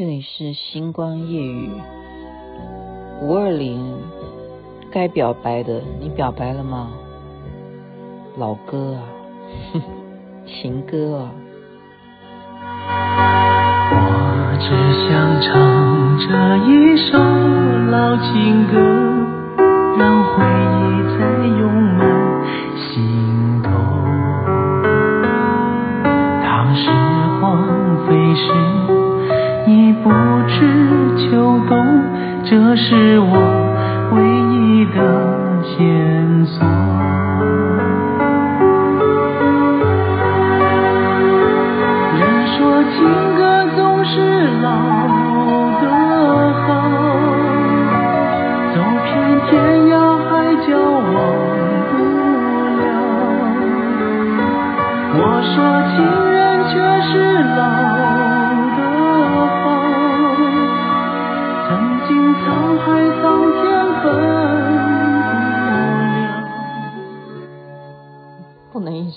这里是星光夜雨五二零，该表白的你表白了吗？老歌啊，情歌啊。我只想唱这一首老情歌，让回忆再涌满心头。当时光飞逝。不知秋冬，这是我唯一的线索。人说情歌总是老的好，走遍天涯海角忘不了。我说情人却是老。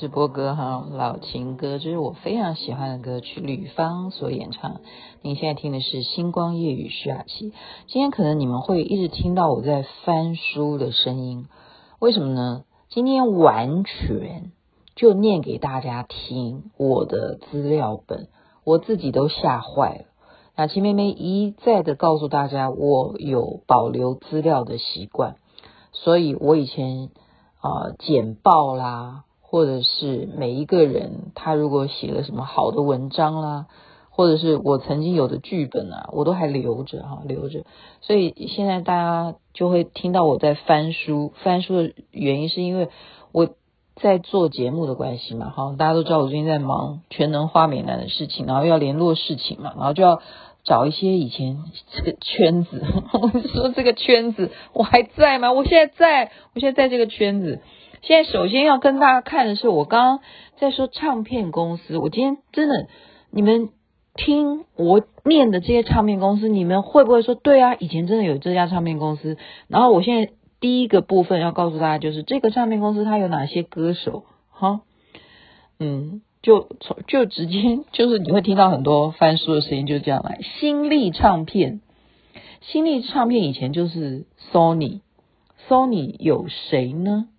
直播歌哈，老情歌，这是我非常喜欢的歌曲，吕方所演唱。您现在听的是《星光夜雨》徐雅琪。今天可能你们会一直听到我在翻书的声音，为什么呢？今天完全就念给大家听我的资料本，我自己都吓坏了。雅琪妹妹一再的告诉大家，我有保留资料的习惯，所以我以前啊、呃、简报啦，或者是每一个人他如果写了什么好的文章啦，或者是我曾经有的剧本啊，我都还留着哈，留着。所以现在大家就会听到我在翻书，翻书的原因是因为我在做节目的关系嘛，哈，大家都知道我最近在忙全能花美男的事情，然后要联络事情嘛，然后就要。找一些以前这个圈子，我说这个圈子我还在吗？我现在在，我现在在这个圈子。现在首先要跟大家看的是，我刚刚在说唱片公司。我今天真的，你们听我念的这些唱片公司，你们会不会说对啊？以前真的有这家唱片公司。然后我现在第一个部分要告诉大家，就是这个唱片公司它有哪些歌手？哈，嗯。就从就直接就是你会听到很多翻书的声音，就这样来。新力唱片，新力唱片以前就是 Sony，Sony 有谁呢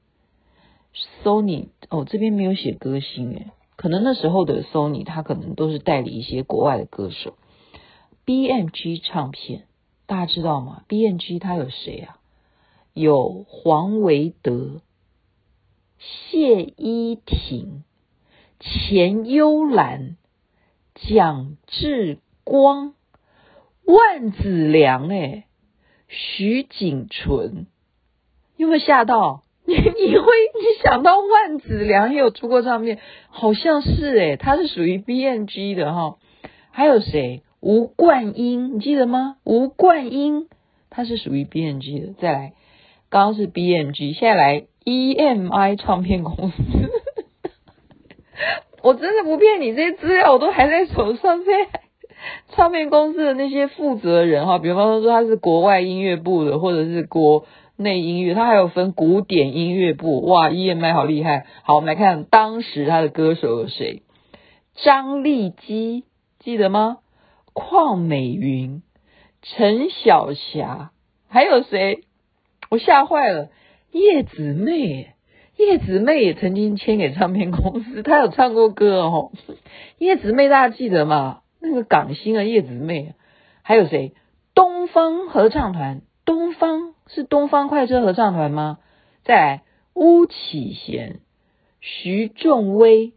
？Sony 哦，这边没有写歌星诶，可能那时候的 Sony 他可能都是代理一些国外的歌手。BMG 唱片大家知道吗？BMG 他有谁啊？有黄维德、谢依婷。钱幽兰、蒋志光、万梓良，哎，徐锦纯，有没有吓到？你 你会你想到万梓良也有出过唱片，好像是哎，他是属于 BMG 的哈。还有谁？吴冠英，你记得吗？吴冠英他是属于 BMG 的。再来，刚刚是 BMG，现在来 EMI 唱片公司。我真的不骗你，这些资料我都还在手上。这唱片公司的那些负责人哈，比方说他是国外音乐部的，或者是国内音乐，他还有分古典音乐部。哇，EMI 好厉害！好，我们来看当时他的歌手有谁？张丽基，记得吗？邝美云、陈小霞，还有谁？我吓坏了，叶子妹。叶子妹也曾经签给唱片公司，她有唱过歌哦。叶子妹大家记得吗？那个港星啊，叶子妹。还有谁？东方合唱团，东方是东方快车合唱团吗？再来，巫启贤、徐仲威、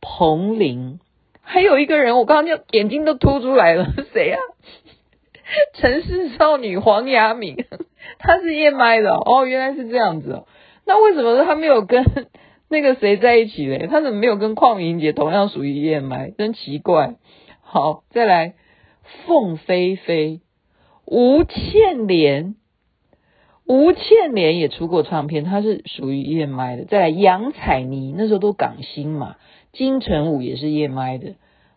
彭羚，还有一个人，我刚刚就眼睛都凸出来了，谁啊？城市少女黄雅敏，她是 EMI 的哦，原来是这样子哦。那为什么他没有跟那个谁在一起嘞？他怎么没有跟邝明杰同样属于 EMI？真奇怪。好，再来，凤飞飞、吴倩莲，吴倩莲也出过唱片，她是属于 EMI 的。再来，杨采妮，那时候都港星嘛，金城武也是 EMI 的。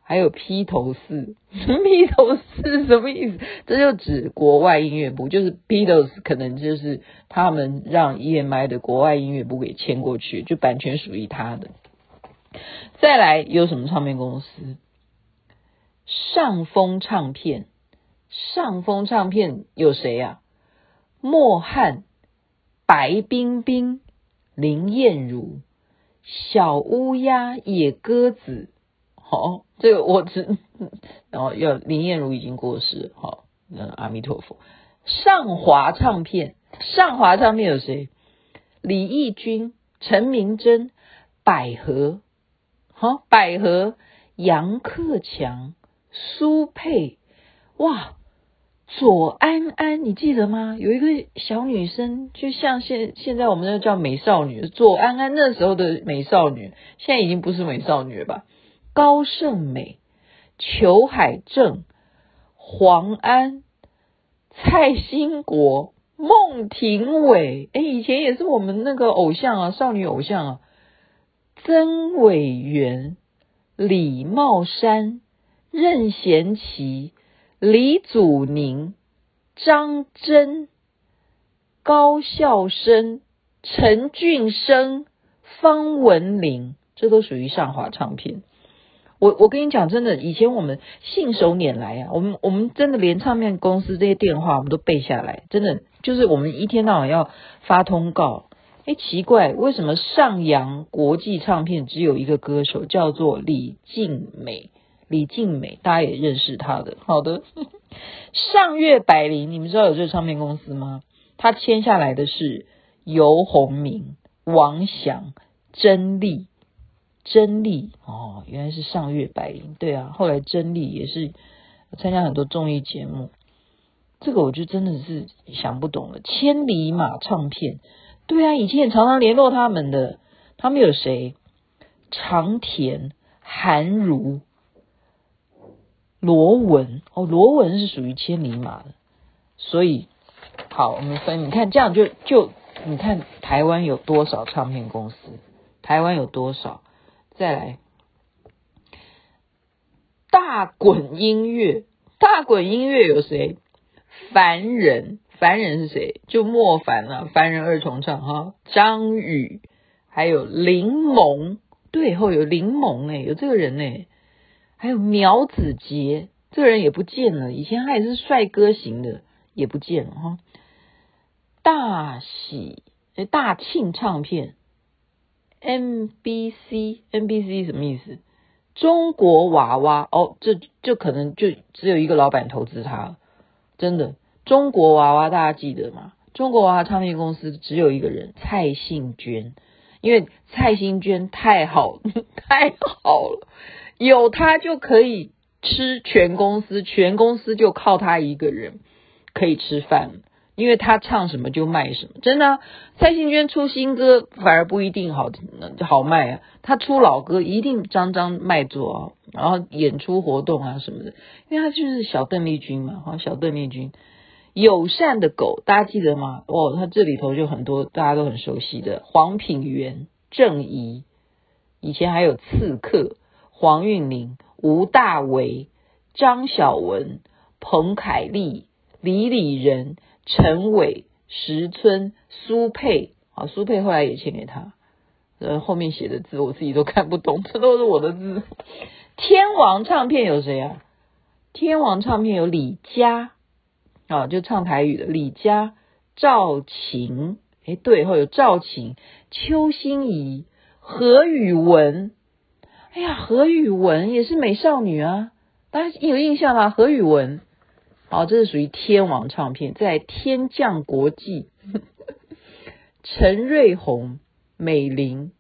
还有披头四，披头四什么意思？这就指国外音乐部，就是 Beatles 可能就是他们让 EMI 的国外音乐部给签过去，就版权属于他的。再来有什么唱片公司？上峰唱片，上风唱片有谁呀、莫汉、白冰冰、林燕如、小乌鸦、野鸽子。好、哦，这个我只，然后要林燕如已经过世，好，嗯，阿弥陀佛。上华唱片，上华唱片有谁？李翊君、陈明真、百合，好，百合、杨克强、苏佩，哇。左安安，你记得吗？有一个小女生，就像现现在我们那叫美少女。左安安那时候的美少女，现在已经不是美少女了吧？高胜美、裘海正、黄安、蔡兴国、孟庭苇，哎，以前也是我们那个偶像啊，少女偶像啊。曾伟元、李茂山、任贤齐。李祖宁、张真、高孝生、陈俊生、方文琳，这都属于上华唱片。我我跟你讲，真的，以前我们信手拈来啊，我们我们真的连唱片公司这些电话我们都背下来，真的就是我们一天到晚要发通告。哎，奇怪，为什么上扬国际唱片只有一个歌手叫做李静美？李静美，大家也认识她的。好的，上月百灵，你们知道有这个唱片公司吗？他签下来的是游鸿明、王翔、甄丽、甄丽。哦，原来是上月百灵。对啊，后来甄丽也是参加很多综艺节目。这个我就真的是想不懂了。千里马唱片，对啊，以前也常常联络他们的。他们有谁？长田、韩如。罗文哦，罗文是属于千里马的，所以好，我们分，你看这样就就你看台湾有多少唱片公司？台湾有多少？再来，大滚音乐，大滚音乐有谁？凡人，凡人是谁？就莫凡啊，凡人二重唱哈，张宇，还有林檬，对，后有林檬哎，有这个人哎。还有苗子杰，这个人也不见了。以前他也是帅哥型的，也不见了哈。大喜诶，大庆唱片，MBC，MBC 什么意思？中国娃娃哦，这就可能就只有一个老板投资他，真的。中国娃娃大家记得吗？中国娃娃唱片公司只有一个人，蔡幸娟，因为蔡幸娟太好，太好了。有他就可以吃全公司，全公司就靠他一个人可以吃饭，因为他唱什么就卖什么，真的。蔡幸娟出新歌反而不一定好好卖啊，他出老歌一定张张卖座啊，然后演出活动啊什么的，因为他就是小邓丽君嘛，哈，小邓丽君。友善的狗，大家记得吗？哦，他这里头就很多大家都很熟悉的黄品源、郑怡，以前还有刺客。黄韵玲、吴大维、张小文、彭凯丽、李李仁、陈伟、石村、苏佩，啊，苏佩后来也签给他，呃，后面写的字我自己都看不懂，这都是我的字。天王唱片有谁啊？天王唱片有李佳，啊，就唱台语的李佳、赵琴，哎，对，后有赵琴、邱心怡、何宇文。哎呀，何宇文也是美少女啊，大家有印象吗？何宇文，好，这是属于天王唱片，在天降国际，陈瑞红、美玲、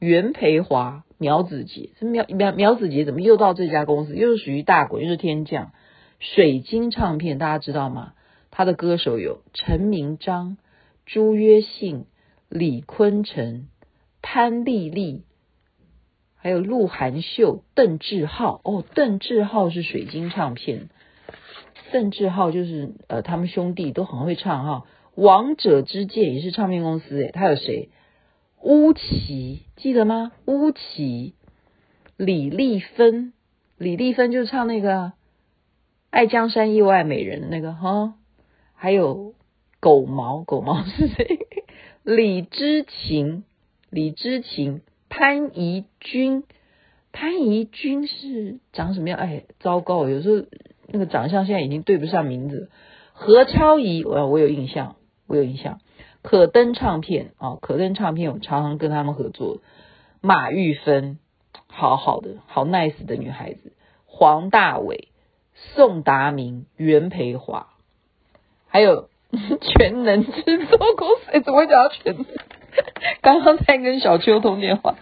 袁培华、苗子杰，这苗苗苗子杰怎么又到这家公司？又是属于大国，又是天降。水晶唱片大家知道吗？他的歌手有陈明章、朱约信、李坤城、潘丽丽。还有鹿晗秀、邓志浩哦，邓志浩是水晶唱片，邓志浩就是呃，他们兄弟都很会唱哈。王者之剑也是唱片公司诶，他有谁？巫启记得吗？巫启、李丽芬，李丽芬就唱那个《爱江山又爱美人》那个哈。还有狗毛，狗毛是谁？李知琴，李知琴。潘怡君，潘怡君是长什么样？哎，糟糕！有时候那个长相现在已经对不上名字。何超仪，我我有印象，我有印象。可登唱片啊，可登唱片，我常常跟他们合作。马玉芬，好好的，好 nice 的女孩子。黄大伟、宋达明、袁培华，还有全能制作公司，欸、怎么会讲到全能？刚刚在跟小秋通电话。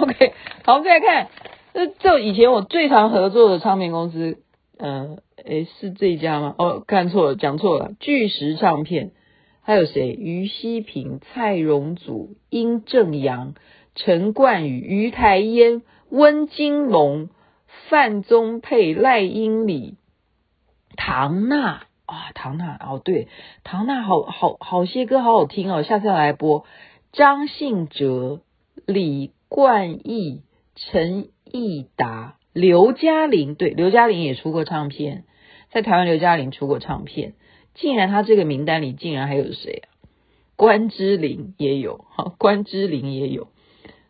OK，好，我们再来看，这这以前我最常合作的唱片公司，呃，诶，是这一家吗？哦，看错了，讲错了，巨石唱片。还有谁？于西平、蔡荣祖、殷正阳、陈冠宇、于台烟、温金龙、范宗沛、赖英里、唐娜啊，唐娜哦，对，唐娜好好好些歌好好听哦，下次要来播。张信哲、李冠毅、陈义达、刘嘉玲，对，刘嘉玲也出过唱片，在台湾刘嘉玲出过唱片。竟然他这个名单里竟然还有谁啊？关之琳也有，哈，关之琳也有，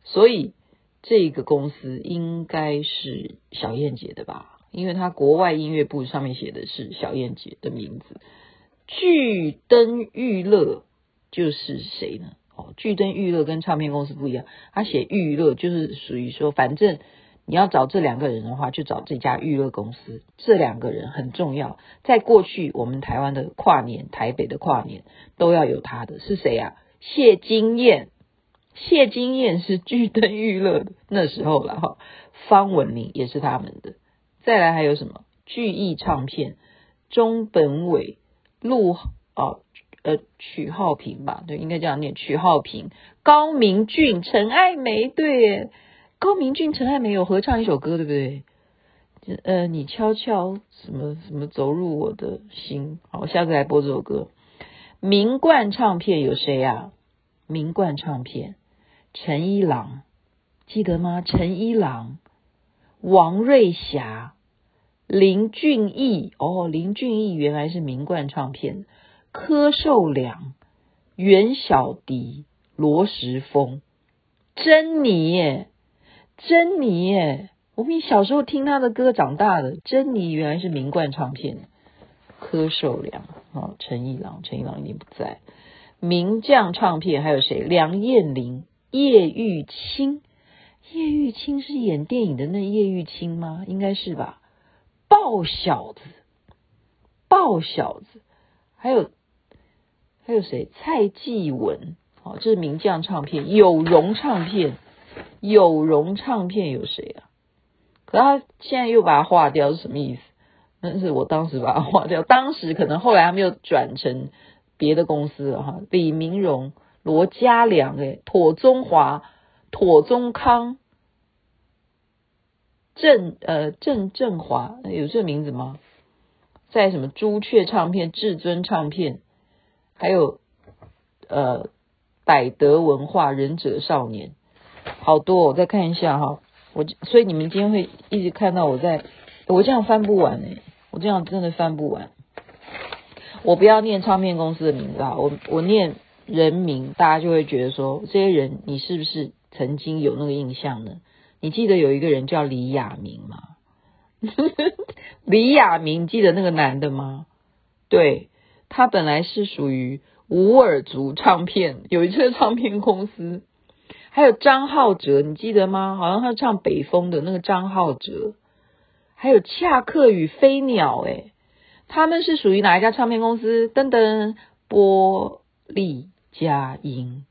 所以这个公司应该是小燕姐的吧？因为他国外音乐部上面写的是小燕姐的名字。巨灯娱乐就是谁呢？哦，巨灯娱乐跟唱片公司不一样，他写娱乐就是属于说，反正。你要找这两个人的话，就找这家娱乐公司。这两个人很重要，在过去我们台湾的跨年，台北的跨年都要有他的。是谁啊？谢金燕，谢金燕是巨灯娱乐的那时候了哈。方文琳也是他们的。再来还有什么？巨艺唱片，中本伟、陆哦呃曲浩平吧，对，应该这样念曲浩平、高明俊、陈爱梅，对。高明俊、陈爱梅有合唱一首歌，对不对？呃，你悄悄什么什么走入我的心。好，我下次来播这首歌。名冠唱片有谁呀、啊？名冠唱片，陈一郎，记得吗？陈一郎、王瑞霞、林俊逸。哦，林俊逸原来是名冠唱片。柯受良、袁小迪、罗时丰、珍妮耶。珍妮耶，我们小时候听他的歌长大的。珍妮原来是名冠唱片。柯受良啊，陈一郎，陈一郎已经不在。名将唱片还有谁？梁彦霖、叶玉卿。叶玉卿是演电影的那叶玉卿吗？应该是吧。爆小子，爆小子，还有还有谁？蔡继文，哦，这是名将唱片。有容唱片。有容唱片有谁啊？可他现在又把它划掉是什么意思？那是我当时把它划掉，当时可能后来他们又转成别的公司了哈。李明荣、罗嘉良、诶妥宗华、妥宗康、郑呃郑振华有这名字吗？在什么朱雀唱片、至尊唱片，还有呃百德文化、忍者少年。好多，我再看一下哈。我所以你们今天会一直看到我在，我这样翻不完哎，我这样真的翻不完。我不要念唱片公司的名字啊，我我念人名，大家就会觉得说，这些人你是不是曾经有那个印象呢？你记得有一个人叫李亚明吗？李亚明，记得那个男的吗？对，他本来是属于无耳族唱片，有一个唱片公司。还有张浩哲，你记得吗？好像他唱北风的那个张浩哲。还有恰克与飞鸟，诶，他们是属于哪一家唱片公司？噔噔，波丽佳音。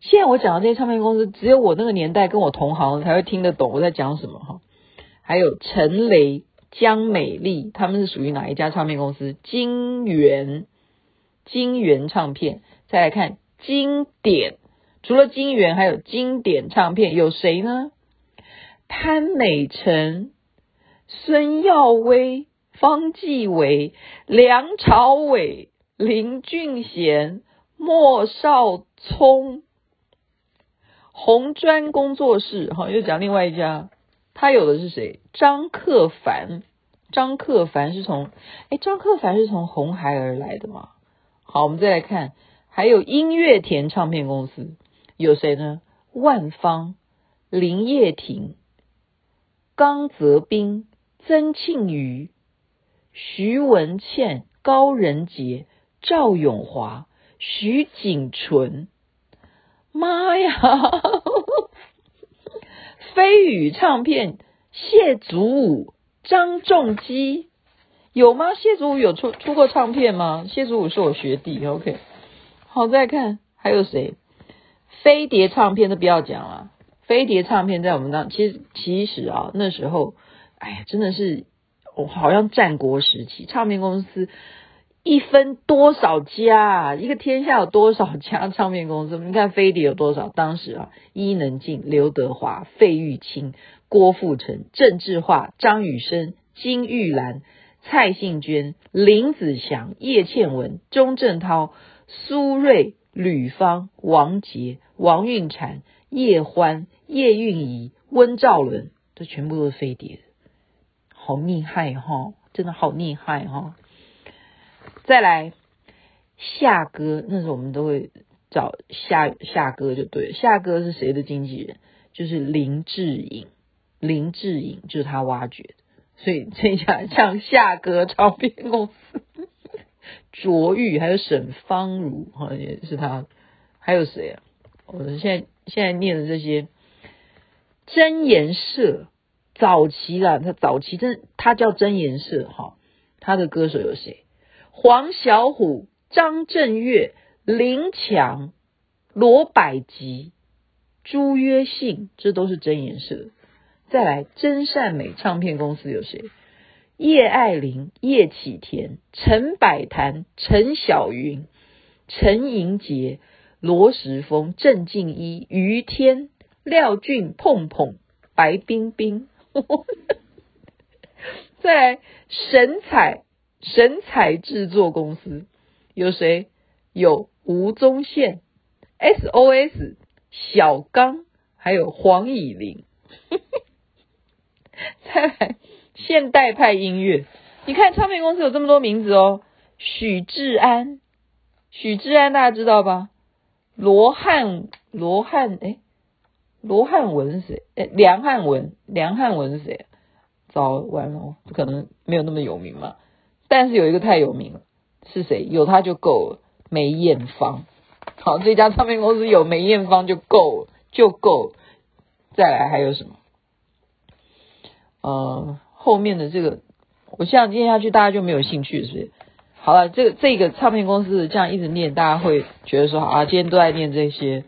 现在我讲的这些唱片公司，只有我那个年代跟我同行才会听得懂我在讲什么哈。还有陈雷、江美丽，他们是属于哪一家唱片公司？金源，金源唱片。再来看经典。除了金源，还有经典唱片，有谁呢？潘美辰、孙耀威、方季惟、梁朝伟、林俊贤、莫少聪、红砖工作室。哈，又讲另外一家，他有的是谁？张克帆。张克帆是从，哎，张克帆是从红孩儿来的吗？好，我们再来看，还有音乐田唱片公司。有谁呢？万芳、林叶婷、刚泽斌、曾庆瑜、徐文倩、高人杰、赵永华、徐锦纯。妈呀！飞羽唱片谢祖武、张仲基有吗？谢祖武有出出过唱片吗？谢祖武是我学弟。OK，好，再看还有谁？飞碟唱片都不要讲了。飞碟唱片在我们那，其实其实啊，那时候，哎呀，真的是，我好像战国时期，唱片公司一分多少家？一个天下有多少家唱片公司？你看飞碟有多少？当时啊，伊能静、刘德华、费玉清、郭富城、郑智化、张雨生、金玉兰、蔡幸娟、林子祥、叶倩文、钟镇涛、苏芮、吕方、王杰、王韵婵、叶欢。叶蕴仪、温兆伦，这全部都是飞碟的，好厉害哈！真的好厉害哈！再来夏哥，那时候我们都会找夏夏哥就对了，夏哥是谁的经纪人？就是林志颖，林志颖就是他挖掘的，所以这一下像夏哥唱片公司，卓玉还有沈芳如好像也是他，还有谁啊？我们现在现在念的这些。真言社早期啦，他早期真他叫真言社哈，他的歌手有谁？黄小琥、张震岳、林强、罗百吉、朱约信，这都是真言社。再来，真善美唱片公司有谁？叶爱玲、叶启田、陈百潭、陈小云、陈盈洁、罗时丰、郑敬一、于天。廖俊、碰碰、白冰冰，再来神采神采制作公司有谁？有吴宗宪、SOS、小刚，还有黄以玲。再来现代派音乐，你看唱片公司有这么多名字哦，许志安，许志安大家知道吧？罗汉罗汉哎。罗汉文是谁？诶，梁汉文，梁汉文是谁？早完了，不可能没有那么有名嘛。但是有一个太有名了，是谁？有他就够了。梅艳芳，好，这家唱片公司有梅艳芳就够了，就够了。再来还有什么？呃，后面的这个，我这样念下去，大家就没有兴趣，是不是？好了，这个这个唱片公司这样一直念，大家会觉得说啊，今天都在念这些。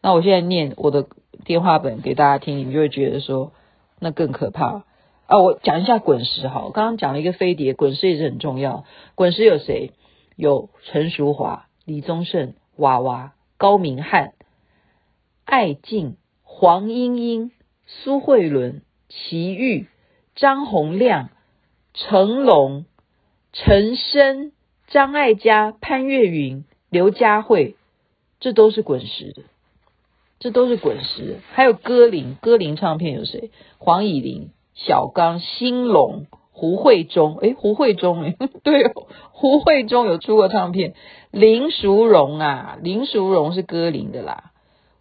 那我现在念我的。电话本给大家听，你们就会觉得说那更可怕啊！我讲一下滚石哈，我刚刚讲了一个飞碟，滚石也是很重要。滚石有谁？有陈淑华、李宗盛、娃娃、高明翰、艾静、黄莺莺、苏慧伦、齐豫、张洪量、成龙、陈升、张艾嘉、潘越云、刘佳慧，这都是滚石的。这都是滚石，还有歌林，歌林唱片有谁？黄以玲、小刚、兴隆、胡慧中，诶，胡慧中，诶，对哦，胡慧中有出过唱片。林淑荣啊，林淑荣是歌林的啦。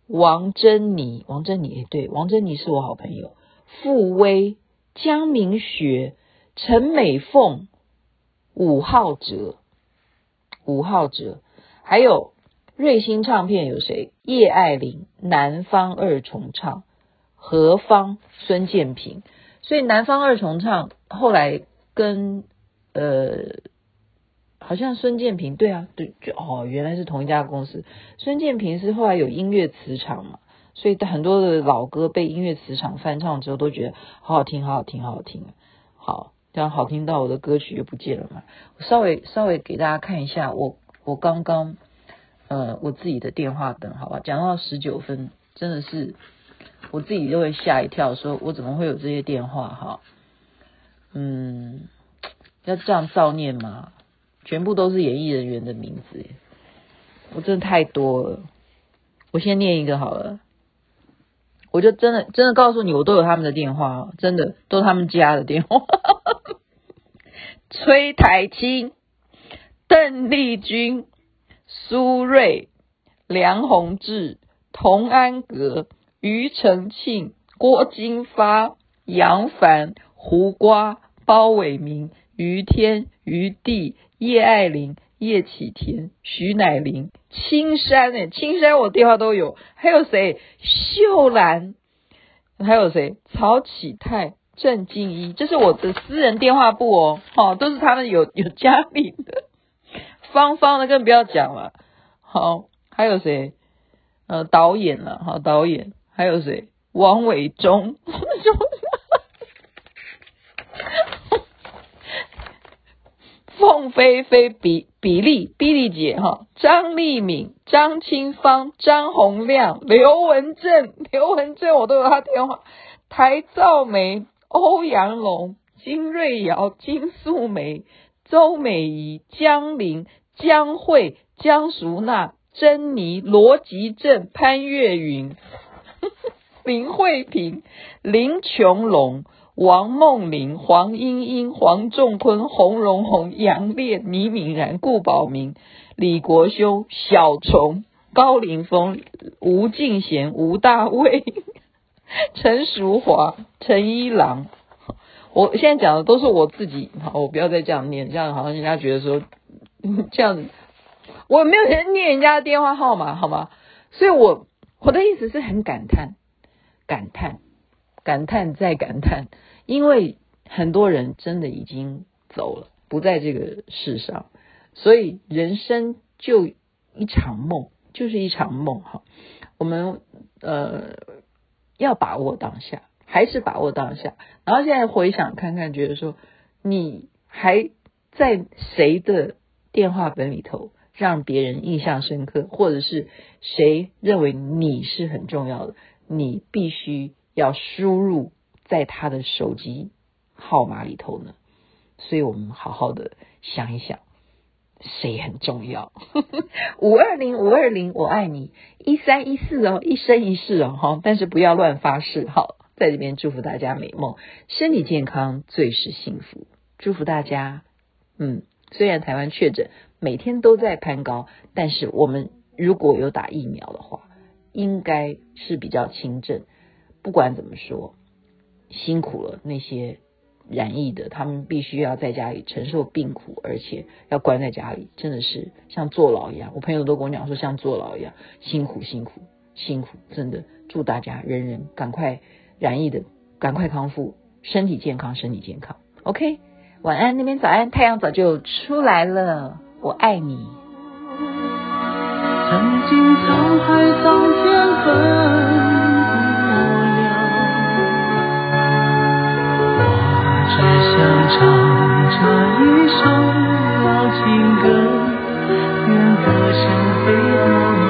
王珍妮，王珍妮，诶，对，王珍妮是我好朋友。傅威、江明学、陈美凤、伍浩哲、伍浩哲，还有。瑞星唱片有谁？叶爱玲、南方二重唱、何方、孙建平。所以南方二重唱后来跟呃，好像孙建平对啊，对，就哦，原来是同一家公司。孙建平是后来有音乐磁场嘛，所以很多的老歌被音乐磁场翻唱之后，都觉得好好听，好好听，好好听。好，这样好听到我的歌曲就不见了嘛。我稍微稍微给大家看一下，我我刚刚。呃，我自己的电话等，好吧，讲到十九分，真的是我自己就会吓一跳，说我怎么会有这些电话哈？嗯，要这样造念吗？全部都是演艺人员的名字，我真的太多了。我先念一个好了，我就真的真的告诉你，我都有他们的电话，真的都是他们家的电话。崔苔菁、邓丽君。苏芮、梁弘志、童安格、庾澄庆、郭金发、杨凡、胡瓜、包伟明、于天、于地、叶爱玲、叶启田、徐乃麟、青山诶，青山我电话都有，还有谁？秀兰，还有谁？曹启泰、郑静一，这是我的私人电话簿哦，好，都是他们有 有家里的，芳芳的更不要讲了，好，还有谁？呃，导演了，好，导演，还有谁？王伟忠。凤飞飞、比比利、比利姐哈，张丽敏、张清芳、张洪亮、刘文正、刘文正，我都有他电话。台兆梅、欧阳龙、金瑞瑶、金素梅、周美仪、江玲、江慧、江淑娜、珍妮、罗吉正、潘越云、林慧萍、林琼龙。王梦玲、黄莺莺、黄仲坤、洪荣宏、杨烈、倪敏然、顾宝明、李国修、小虫、高凌风、吴敬贤、吴大卫、陈淑华、陈一郎。我现在讲的都是我自己，好，我不要再这样念，这样好像人家觉得说 这样，我没有人念人家的电话号码，好吗？所以我我的意思是很感叹，感叹。感叹再感叹，因为很多人真的已经走了，不在这个世上，所以人生就一场梦，就是一场梦哈。我们呃要把握当下，还是把握当下。然后现在回想看看，觉得说你还在谁的电话本里头让别人印象深刻，或者是谁认为你是很重要的，你必须。要输入在他的手机号码里头呢，所以我们好好的想一想，谁很重要？五二零五二零，我爱你，一三一四哦，一生一世哦，哈，但是不要乱发誓。好，在这边祝福大家美梦，身体健康最是幸福。祝福大家，嗯，虽然台湾确诊每天都在攀高，但是我们如果有打疫苗的话，应该是比较轻症。不管怎么说，辛苦了那些染疫的，他们必须要在家里承受病苦，而且要关在家里，真的是像坐牢一样。我朋友都跟我讲说，像坐牢一样，辛苦辛苦辛苦，真的。祝大家人人赶快染疫的，赶快康复，身体健康，身体健康。OK，晚安，那边早安，太阳早就出来了，我爱你。曾经沧海桑田分不了，只想唱这一首老情歌，愿歌声飞到你